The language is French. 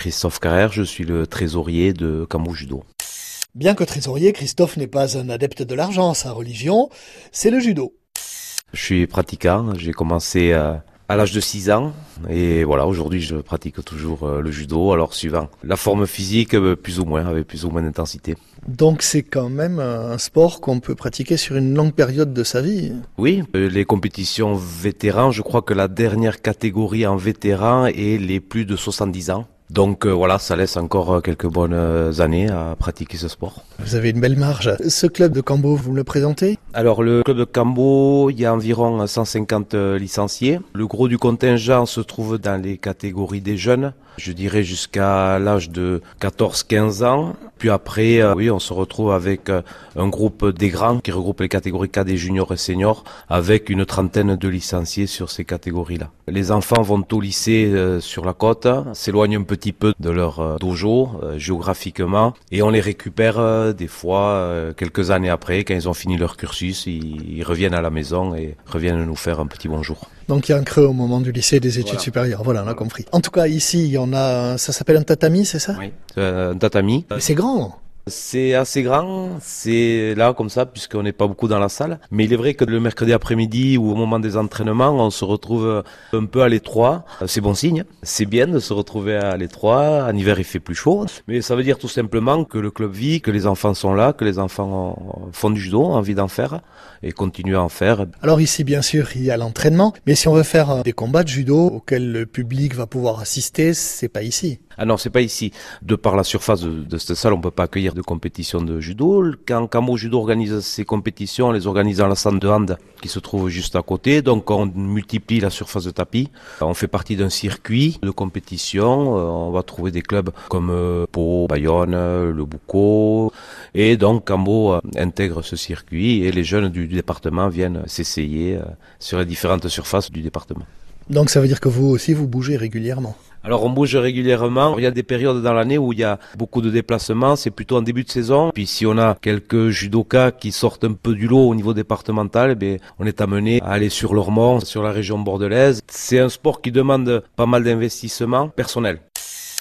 Christophe Carrère, je suis le trésorier de Cambo Judo. Bien que trésorier, Christophe n'est pas un adepte de l'argent. Sa religion, c'est le judo. Je suis pratiquant, j'ai commencé euh, à l'âge de 6 ans et voilà, aujourd'hui je pratique toujours euh, le judo, alors suivant la forme physique, euh, plus ou moins, avec plus ou moins d'intensité. Donc c'est quand même un sport qu'on peut pratiquer sur une longue période de sa vie. Oui, les compétitions vétérans, je crois que la dernière catégorie en vétéran est les plus de 70 ans. Donc euh, voilà, ça laisse encore euh, quelques bonnes euh, années à pratiquer ce sport. Vous avez une belle marge. Ce club de Cambo, vous me le présentez? Alors le club de Cambo, il y a environ 150 licenciés. Le gros du contingent se trouve dans les catégories des jeunes, je dirais jusqu'à l'âge de 14-15 ans. Puis après, oui, on se retrouve avec un groupe des grands qui regroupe les catégories cadets, juniors et seniors, avec une trentaine de licenciés sur ces catégories-là. Les enfants vont au lycée sur la côte, s'éloignent un petit peu de leur euh, dojo euh, géographiquement et on les récupère euh, des fois quelques années après quand ils ont fini leur cursus, ils, reviennent à la maison et reviennent nous faire un petit bonjour. Donc il y a un creux au moment du lycée des études supérieures. Voilà, on a compris. En tout cas, ici, on a, ça s'appelle un tatami, c'est ça? Oui, un tatami. C'est grand. C'est assez grand, c'est là comme ça puisqu'on n'est pas beaucoup dans la salle. Mais il est vrai que le mercredi après-midi ou au moment des entraînements, on se retrouve un peu à l'étroit. C'est bon signe. C'est bien de se retrouver à l'étroit. En hiver, il fait plus chaud. Mais ça veut dire tout simplement que le club vit, que les enfants sont là, que les enfants font du judo, ont envie d'en faire et continuent à en faire. Alors ici, bien sûr, il y a l'entraînement. Mais si on veut faire des combats de judo auxquels le public va pouvoir assister, c'est pas ici. Ah non, c'est pas ici. De par la surface de, cette salle, on peut pas accueillir de compétitions de judo. Quand Camo Judo organise ses compétitions, on les organise dans la salle de hand qui se trouve juste à côté. Donc on multiplie la surface de tapis. On fait partie d'un circuit de compétition. Euh, on va trouver des clubs comme euh, Pau, Bayonne, Le Boucau. Et donc Cambo euh, intègre ce circuit et les jeunes du département viennent s'essayer sur les différentes surfaces du département. Donc ça veut dire que vous aussi, vous bougez régulièrement? Alors on bouge régulièrement. Il y a des périodes dans l'année où il y a beaucoup de déplacements. C'est plutôt en début de saison. Puis si on a quelques judokas qui sortent un peu du lot au niveau départemental, eh on est amené à aller sur l'Ormont, sur la région bordelaise. C'est un sport qui demande pas mal d'investissement personnel.